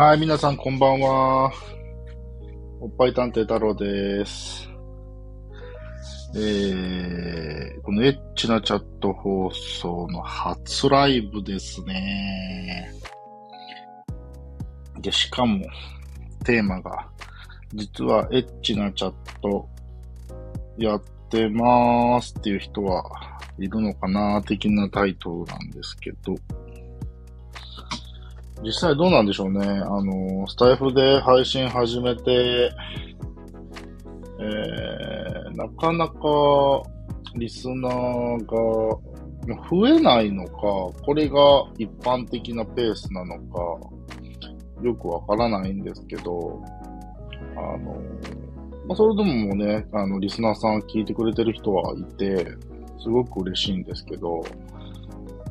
はい、皆さんこんばんは。おっぱい探偵太郎です。えー、このエッチなチャット放送の初ライブですね。で、しかも、テーマが、実はエッチなチャットやってまーすっていう人はいるのかな的なタイトルなんですけど、実際どうなんでしょうね。あの、スタイフで配信始めて、えー、なかなかリスナーが増えないのか、これが一般的なペースなのか、よくわからないんですけど、あの、まあ、それでもね、あの、リスナーさん聞いてくれてる人はいて、すごく嬉しいんですけど、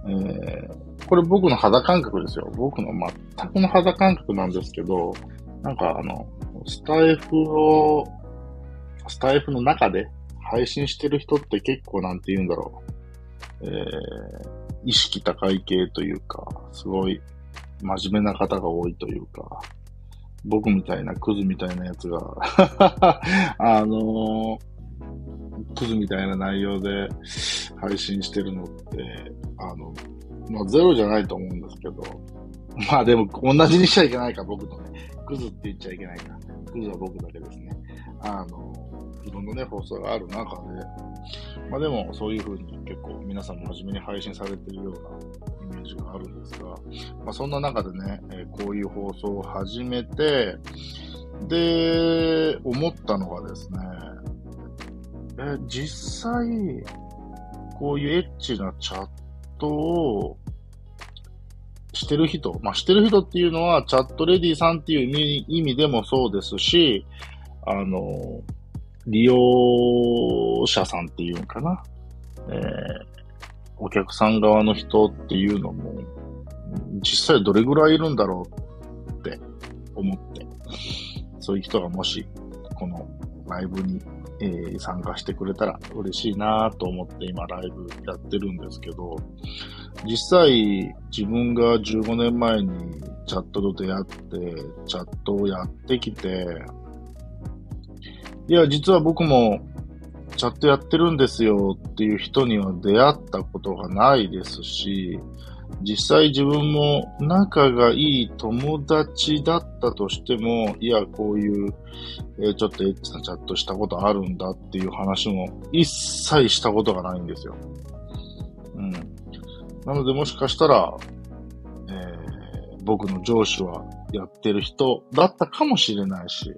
えーこれ僕の肌感覚ですよ。僕の全くの肌感覚なんですけど、なんかあの、スタイフを、スタイフの中で配信してる人って結構なんて言うんだろう。えー、意識高い系というか、すごい真面目な方が多いというか、僕みたいなクズみたいなやつが あのー、クズみたいな内容で配信してるのって、あの、まあ、ゼロじゃないと思うんですけど、まあでも、同じにしちゃいけないか、僕とね。クズって言っちゃいけないか。クズは僕だけですね。あの、いろんなね、放送がある中で、まあでも、そういうふうに結構皆さんも真面目に配信されてるようなイメージがあるんですが、まあそんな中でね、え、こういう放送を始めて、で、思ったのがですね、え、実際、こういうエッチなチャットをしてる人、まあ、してる人っていうのは、チャットレディさんっていう意味でもそうですし、あの、利用者さんっていうのかな。えー、お客さん側の人っていうのも、実際どれぐらいいるんだろうって思って、そういう人がもし、このライブにえー、参加してくれたら嬉しいなと思って今ライブやってるんですけど、実際自分が15年前にチャットと出会って、チャットをやってきて、いや、実は僕もチャットやってるんですよっていう人には出会ったことがないですし、実際自分も仲がいい友達だったとしても、いや、こういう、えー、ちょっとエッチなチャットしたことあるんだっていう話も一切したことがないんですよ。うん。なのでもしかしたら、えー、僕の上司はやってる人だったかもしれないし、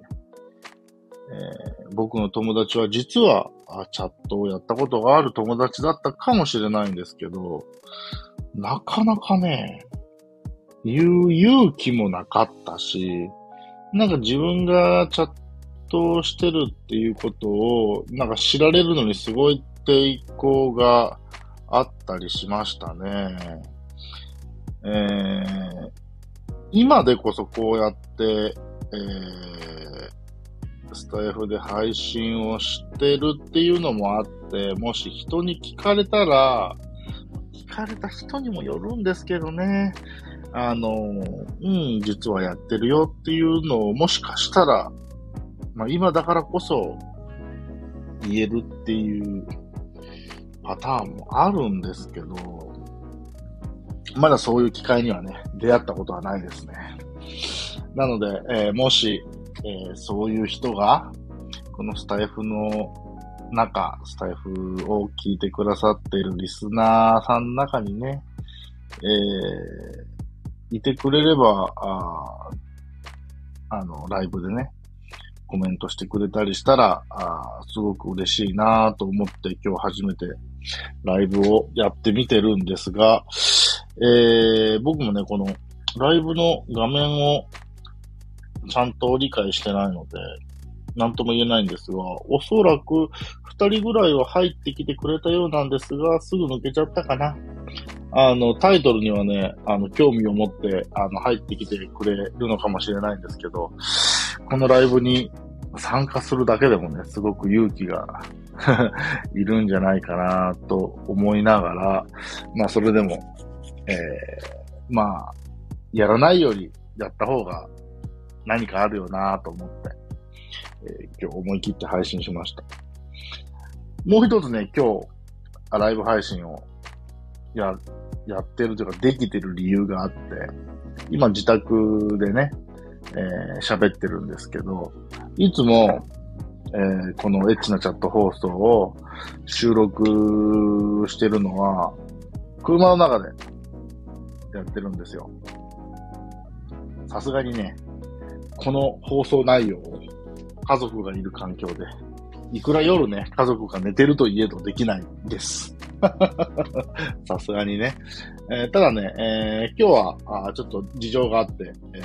えー、僕の友達は実はあチャットをやったことがある友達だったかもしれないんですけど、なかなかね、言う勇気もなかったし、なんか自分がチャットしてるっていうことを、なんか知られるのにすごい抵抗があったりしましたね。えー、今でこそこうやって、えー、スタイフで配信をしてるっていうのもあって、もし人に聞かれたら、かれた人にもよるんですけどね。あの、うん、実はやってるよっていうのをもしかしたら、まあ今だからこそ言えるっていうパターンもあるんですけど、まだそういう機会にはね、出会ったことはないですね。なので、えー、もし、えー、そういう人が、このスタイフの中、スタイフを聞いてくださっているリスナーさんの中にね、えー、いてくれれば、ああの、ライブでね、コメントしてくれたりしたら、あすごく嬉しいなと思って今日初めてライブをやってみてるんですが、えー、僕もね、このライブの画面をちゃんと理解してないので、なんとも言えないんですが、おそらく二人ぐらいは入ってきてくれたようなんですが、すぐ抜けちゃったかな。あの、タイトルにはね、あの、興味を持って、あの、入ってきてくれるのかもしれないんですけど、このライブに参加するだけでもね、すごく勇気が いるんじゃないかなと思いながら、まあ、それでも、えー、まあ、やらないよりやった方が何かあるよなと思って、えー、今日思い切って配信しました。もう一つね、今日、ライブ配信をや、やってるというか、できてる理由があって、今自宅でね、えー、喋ってるんですけど、いつも、えー、このエッチなチャット放送を収録してるのは、車の中でやってるんですよ。さすがにね、この放送内容を家族がいる環境で、いくら夜ね、家族が寝てるといえどできないです。さすがにね。えー、ただね、えー、今日はあちょっと事情があって、えー、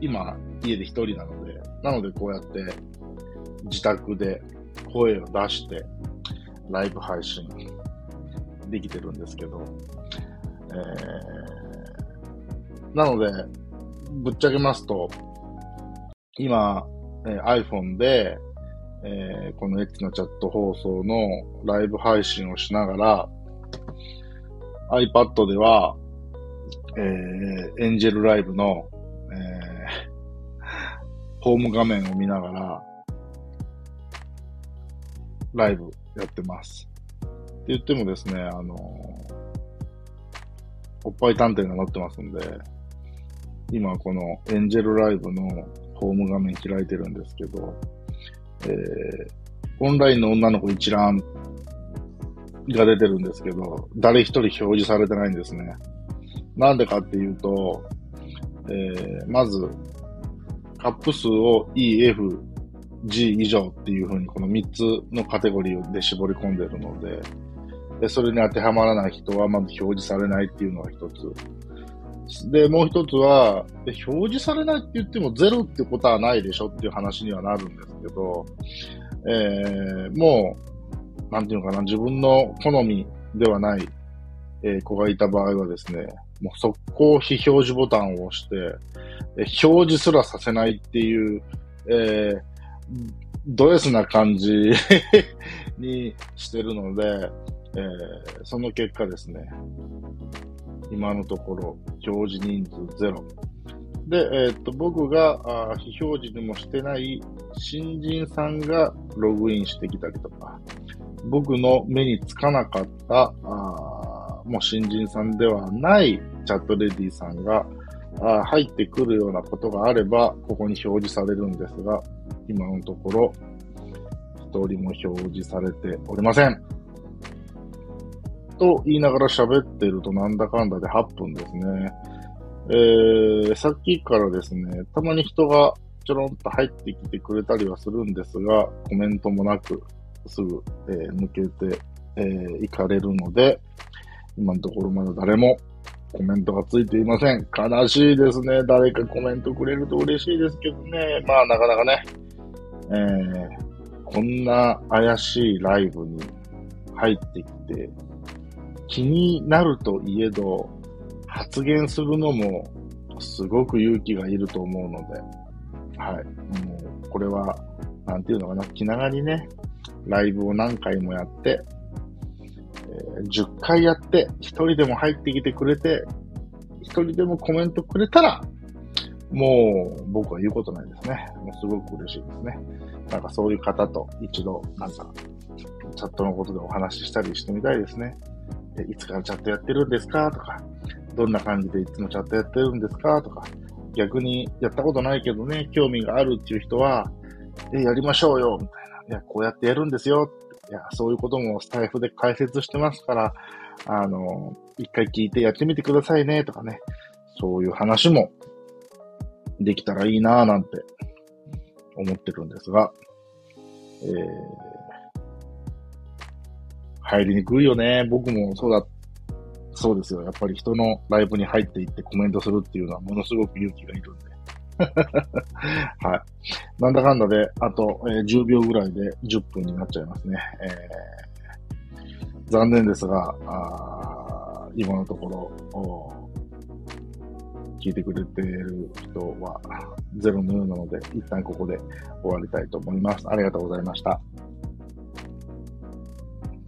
今、家で一人なので、なのでこうやって自宅で声を出して、ライブ配信できてるんですけど、えー、なので、ぶっちゃけますと、今、え、iPhone で、えー、このエッチャット放送のライブ配信をしながら、iPad では、えー、エンジェルライブの、えー、ホーム画面を見ながら、ライブやってます。って言ってもですね、あの、おっぱい探偵が載ってますんで、今このエンジェルライブのホーム画面開いてるんですけど、えー、オンラインの女の子一覧が出てるんですけど、誰一人表示されてないんですね。なんでかっていうと、えー、まず、カップ数を E、F、G 以上っていうふうにこの3つのカテゴリーで絞り込んでるので、でそれに当てはまらない人はまず表示されないっていうのが一つ。で、もう一つは、表示されないって言ってもゼロってことはないでしょっていう話にはなるんですけど、えー、もう、なんていうのかな、自分の好みではない、えー、子がいた場合はですね、もう速攻非表示ボタンを押して、え、表示すらさせないっていう、えー、ド S な感じ にしてるので、えー、その結果ですね、今のところ表示人数ゼロ。で、えー、っと、僕があ非表示にもしてない新人さんがログインしてきたりとか、僕の目につかなかったあもう新人さんではないチャットレディさんがあ入ってくるようなことがあれば、ここに表示されるんですが、今のところ、一人も表示されておりません。と言いながら喋ってるとなんだかんだで8分ですね。えー、さっきからですね、たまに人がちょろんと入ってきてくれたりはするんですが、コメントもなく、すぐ、えー、抜けて、えー、行かれるので、今のところまだ誰もコメントがついていません。悲しいですね。誰かコメントくれると嬉しいですけどね。まあ、なかなかね、えー、こんな怪しいライブに入ってきて、気になるといえど、発言するのもすごく勇気がいると思うので、はい。もう、これは、なんていうのかな、気長にね、ライブを何回もやって、えー、10回やって、1人でも入ってきてくれて、1人でもコメントくれたら、もう僕は言うことないですね。もうすごく嬉しいですね。なんかそういう方と一度、なんか、チャットのことでお話ししたりしてみたいですね。いつからチャットやってるんですか？とか、どんな感じでいつもチャットやってるんですか？とか、逆にやったことないけどね、興味があるっていう人は、え、やりましょうよみたいな。いや、こうやってやるんですよ。いや、そういうこともスタイフで解説してますから、あの、一回聞いてやってみてくださいね、とかね。そういう話もできたらいいなぁなんて思ってるんですが、えー、入りにくいよね。僕もそうだ、そうですよ。やっぱり人のライブに入っていってコメントするっていうのはものすごく勇気がいるんで。はい。なんだかんだで、あと、えー、10秒ぐらいで10分になっちゃいますね。えー、残念ですが、あ今のところ、聞いてくれている人はゼロのようなので、一旦ここで終わりたいと思います。ありがとうございました。